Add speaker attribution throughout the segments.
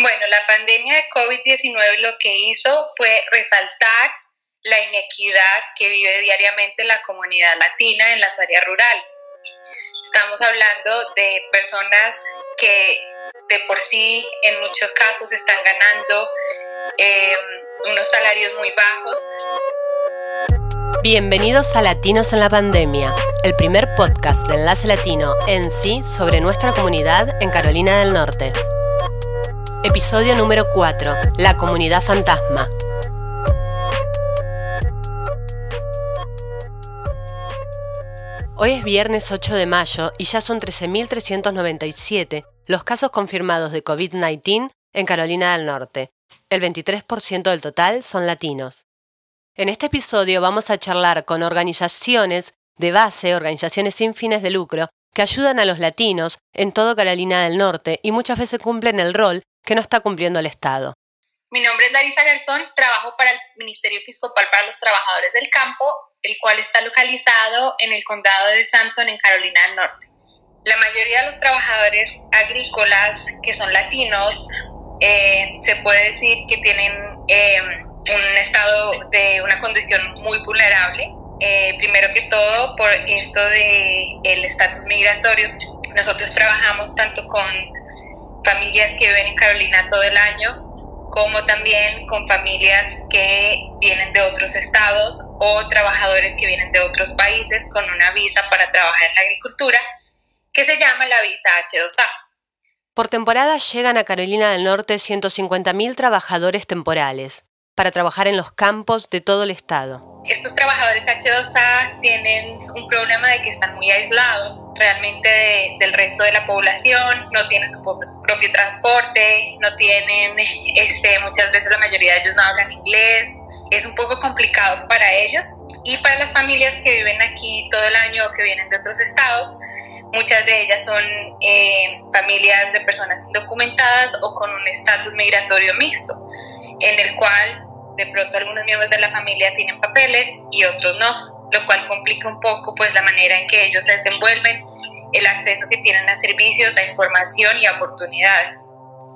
Speaker 1: Bueno, la pandemia de COVID-19 lo que hizo fue resaltar la inequidad que vive diariamente la comunidad latina en las áreas rurales. Estamos hablando de personas que de por sí en muchos casos están ganando em, unos salarios muy bajos.
Speaker 2: Bienvenidos a Latinos en la Pandemia, el primer podcast de Enlace Latino en sí sobre nuestra comunidad en Carolina del Norte. Episodio número 4. La comunidad fantasma. Hoy es viernes 8 de mayo y ya son 13.397 los casos confirmados de COVID-19 en Carolina del Norte. El 23% del total son latinos. En este episodio vamos a charlar con organizaciones de base, organizaciones sin fines de lucro, que ayudan a los latinos en todo Carolina del Norte y muchas veces cumplen el rol que no está cumpliendo el Estado.
Speaker 1: Mi nombre es Larisa Garzón, trabajo para el Ministerio Episcopal para los Trabajadores del Campo, el cual está localizado en el condado de Samson, en Carolina del Norte. La mayoría de los trabajadores agrícolas que son latinos, eh, se puede decir que tienen eh, un estado de una condición muy vulnerable. Eh, primero que todo, por esto del el estatus migratorio, nosotros trabajamos tanto con familias que viven en Carolina todo el año, como también con familias que vienen de otros estados o trabajadores que vienen de otros países con una visa para trabajar en la agricultura, que se llama la visa H2A.
Speaker 2: Por temporada llegan a Carolina del Norte 150.000 trabajadores temporales para trabajar en los campos de todo el estado.
Speaker 1: Estos trabajadores H2A tienen un problema de que están muy aislados realmente del resto de la población, no tienen su propio transporte, no tienen, este, muchas veces la mayoría de ellos no hablan inglés, es un poco complicado para ellos y para las familias que viven aquí todo el año o que vienen de otros estados, muchas de ellas son eh, familias de personas indocumentadas o con un estatus migratorio mixto, en el cual de pronto algunos miembros de la familia tienen papeles y otros no, lo cual complica un poco pues la manera en que ellos se desenvuelven, el acceso que tienen a servicios, a información y a oportunidades.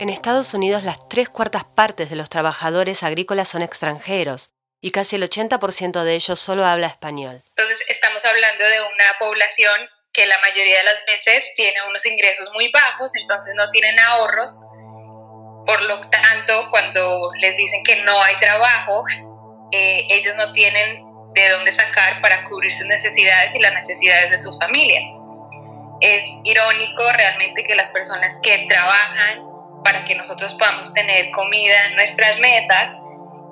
Speaker 2: En Estados Unidos las tres cuartas partes de los trabajadores agrícolas son extranjeros y casi el 80% de ellos solo habla español.
Speaker 1: Entonces estamos hablando de una población que la mayoría de las veces tiene unos ingresos muy bajos, entonces no tienen ahorros por lo tanto, cuando les dicen que no hay trabajo, eh, ellos no tienen de dónde sacar para cubrir sus necesidades y las necesidades de sus familias. Es irónico realmente que las personas que trabajan para que nosotros podamos tener comida en nuestras mesas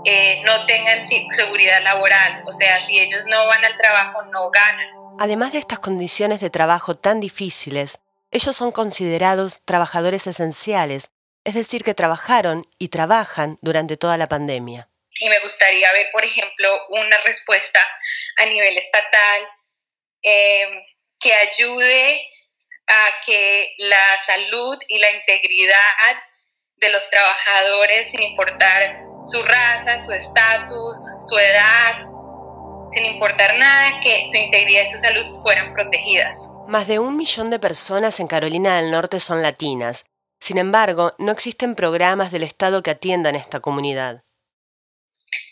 Speaker 1: eh, no tengan seguridad laboral. O sea, si ellos no van al trabajo, no ganan.
Speaker 2: Además de estas condiciones de trabajo tan difíciles, ellos son considerados trabajadores esenciales es decir, que trabajaron y trabajan durante toda la pandemia.
Speaker 1: Y me gustaría ver, por ejemplo, una respuesta a nivel estatal eh, que ayude a que la salud y la integridad de los trabajadores, sin importar su raza, su estatus, su edad, sin importar nada, que su integridad y su salud fueran protegidas.
Speaker 2: Más de un millón de personas en Carolina del Norte son latinas sin embargo, no existen programas del Estado que atiendan esta comunidad.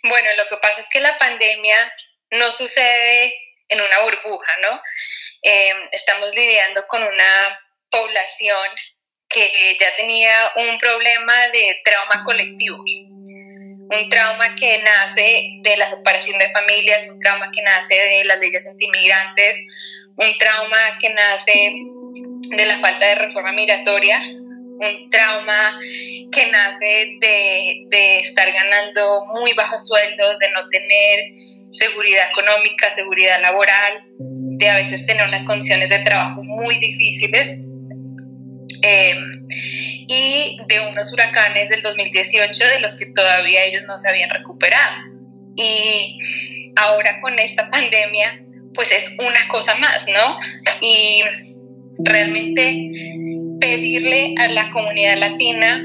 Speaker 1: Bueno, lo que pasa es que la pandemia no sucede en una burbuja, ¿no? Eh, estamos lidiando con una población que ya tenía un problema de trauma colectivo, un trauma que nace de la separación de familias, un trauma que nace de las leyes antimigrantes, un trauma que nace de la falta de reforma migratoria, un trauma que nace de, estar ganando muy bajos sueldos, de no tener seguridad económica, seguridad laboral, de a veces tener unas condiciones de trabajo muy difíciles. Em, y de unos huracanes del 2018 de los que todavía ellos no se habían recuperado. Y ahora con esta pandemia, pues es una cosa más, ¿no? Y realmente pedirle a la comunidad latina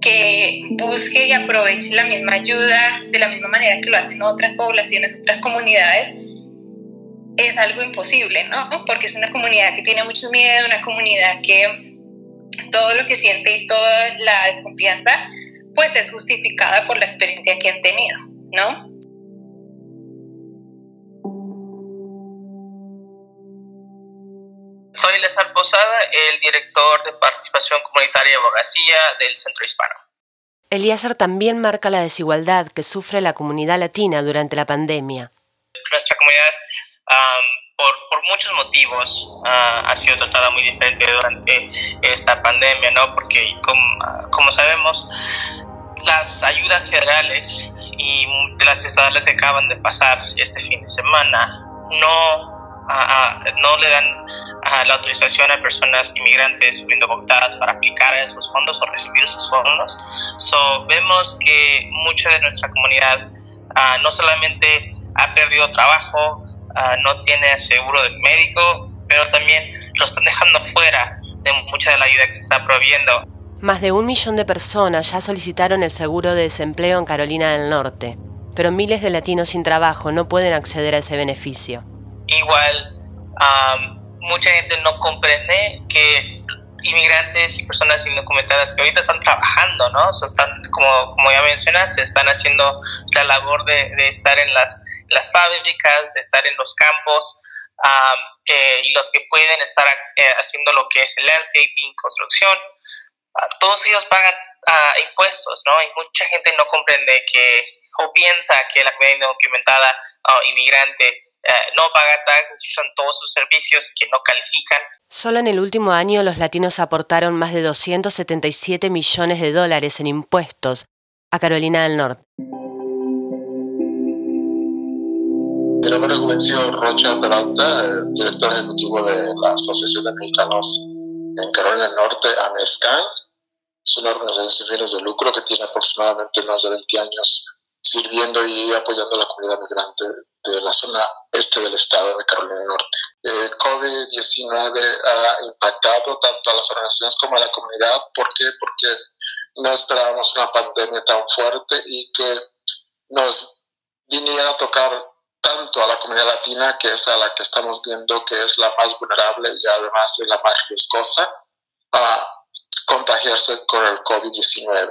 Speaker 1: que busque y aproveche la misma ayuda de la misma manera que lo hacen otras poblaciones, otras comunidades, es algo imposible, ¿no? Porque es una comunidad que tiene mucho miedo, una comunidad que todo lo que siente y toda la desconfianza, pues es justificada por la experiencia que han tenido, ¿no?
Speaker 3: Lesar Posada, el director de participación comunitaria y abogacía del Centro Hispano.
Speaker 2: Elíasar también marca la desigualdad que sufre la comunidad latina durante la pandemia.
Speaker 3: Nuestra comunidad, por, por, muchos motivos, ah, ha sido tratada muy diferente durante esta pandemia, ¿no? Porque, como, como sabemos, las ayudas federales y de las estatales que acaban de pasar este fin de semana no, no le dan la autorización a personas inmigrantes o indocumentadas para aplicar a esos fondos o recibir esos fondos. So, vemos que mucha de nuestra comunidad ah, no solamente ha perdido trabajo, ah, no tiene seguro del médico, pero también lo están dejando fuera de mucha de la ayuda que se está proveyendo.
Speaker 2: Más de un millón de personas ya solicitaron el seguro de desempleo en Carolina del Norte, pero miles de latinos sin trabajo no pueden acceder a ese beneficio.
Speaker 3: Igual, mucha gente no comprende que inmigrantes y personas indocumentadas que ahorita están trabajando, ¿no? están, como, como ya mencionaste, están haciendo la labor de, estar en las, las fábricas, de estar en los campos, y los que pueden estar eh, haciendo lo que es el landscaping, construcción, todos ellos pagan impuestos, ¿no? Y mucha gente no comprende que, o piensa que la comunidad indocumentada o inmigrante eh, no paga taxes y son todos sus servicios que no califican.
Speaker 2: Solo en el último año los latinos aportaron más de 277 millones de dólares en impuestos a Carolina del Norte.
Speaker 4: Mi nombre es Juvencio Rocha Peralta, director ejecutivo de la Asociación de Mexicanos en Carolina del Norte, AMESCAN. Es una organización sin fines de lucro que tiene aproximadamente más de 20 años sirviendo y apoyando a la comunidad migrante de la zona este del estado de Carolina del Norte. El COVID-19 ha impactado tanto a las organizaciones como a la comunidad. ¿Por qué? Porque no esperábamos una pandemia tan fuerte y que nos viniera a tocar tanto a la comunidad latina, que es a la que estamos viendo que es la más vulnerable y además es la más riesgosa a contagiarse con el COVID-19.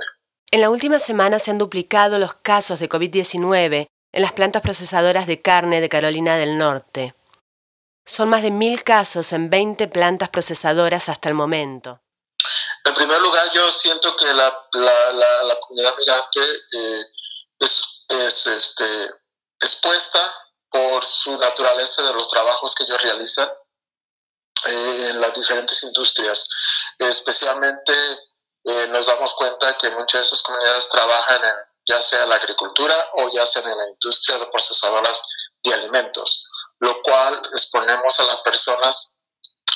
Speaker 2: En la última semana se han duplicado los casos de COVID-19 en las plantas procesadoras de carne de Carolina del Norte. Son más de mil casos en 20 plantas procesadoras hasta el momento.
Speaker 4: En primer lugar, yo siento que la, comunidad migrante eh, es, este, expuesta por su naturaleza de los trabajos que ellos realizan eh, en las diferentes industrias, especialmente eh, nos damos cuenta que muchas de esas comunidades trabajan en ya sea la agricultura o ya sea en la industria de procesadoras de alimentos, lo cual exponemos a las personas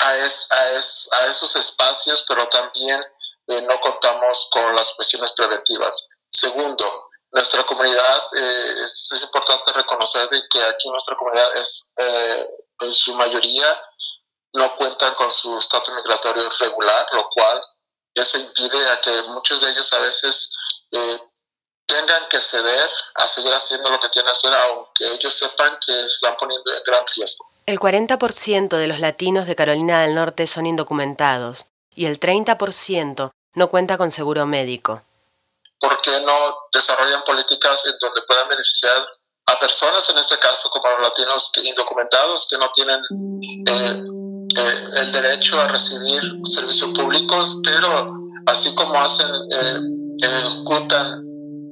Speaker 4: a, es, a, es, a esos espacios, pero también eh, no contamos con las cuestiones preventivas. Segundo, nuestra comunidad, eh, es, es, importante reconocer que aquí nuestra comunidad es, en su mayoría, no cuentan con su estatus migratorio regular, lo cual eso impide a que muchos de ellos a veces eh, tengan que ceder a seguir haciendo lo que tienen que hacer, aunque ellos sepan que están poniendo en gran riesgo.
Speaker 2: El 40% de los latinos de Carolina del Norte son indocumentados y el 30% no cuenta con seguro médico.
Speaker 4: ¿Por qué no desarrollan políticas en donde puedan beneficiar a personas, en este caso como los latinos indocumentados, que no tienen eh, eh, el derecho a recibir servicios públicos, pero así como hacen, eh, ejecutan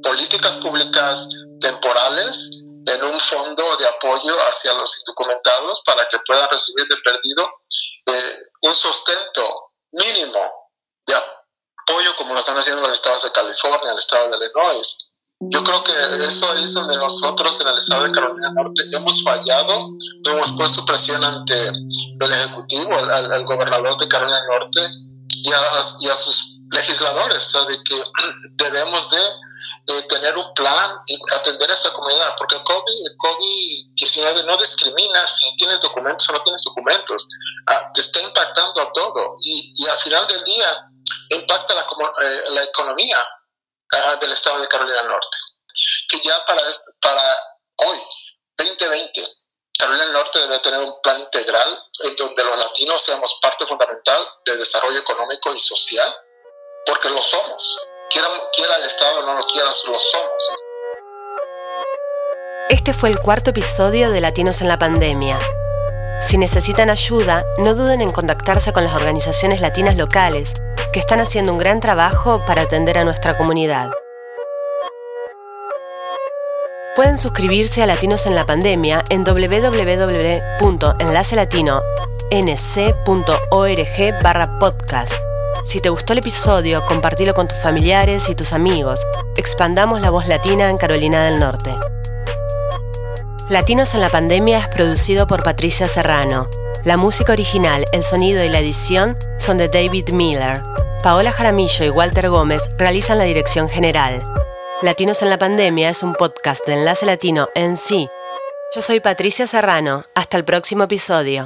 Speaker 4: políticas públicas temporales en un fondo de apoyo hacia los indocumentados para que puedan recibir de perdido eh, un sustento mínimo de apoyo como lo están haciendo los estados de California, el estado de Illinois, yo creo que eso es donde nosotros en el estado de Carolina Norte hemos fallado, hemos puesto presión ante el Ejecutivo, al, gobernador de Carolina Norte y a, sus legisladores, de que debemos de eh, tener un plan y atender a esa comunidad, porque el COVID-19 no discrimina si tienes documentos o no tienes documentos, ah, te está impactando a todo y, y, al final del día impacta la, eh, la economía del estado de Carolina del Norte, que ya para, para hoy, 2020, Carolina del Norte debe tener un plan integral en donde los latinos seamos parte fundamental del desarrollo económico y social, porque lo somos. Quiera, quiera el Estado o no lo quiera, lo somos.
Speaker 2: Este fue el cuarto episodio de Latinos en la Pandemia. Si necesitan ayuda, no duden en contactarse con las organizaciones latinas locales, que están haciendo un gran trabajo para atender a nuestra comunidad. Pueden suscribirse a Latinos en la Pandemia en www.enlacelatino.nc.org barra podcast. Si te gustó el episodio, compartilo con tus familiares y tus amigos. Expandamos la voz latina en Carolina del Norte. Latinos en la Pandemia es producido por Patricia Serrano. La música original, el sonido y la edición son de David Miller. Paola Jaramillo y Walter Gómez realizan la dirección general. Latinos en la Pandemia es un podcast de Enlace Latino en sí. Yo soy Patricia Serrano. Hasta el próximo episodio.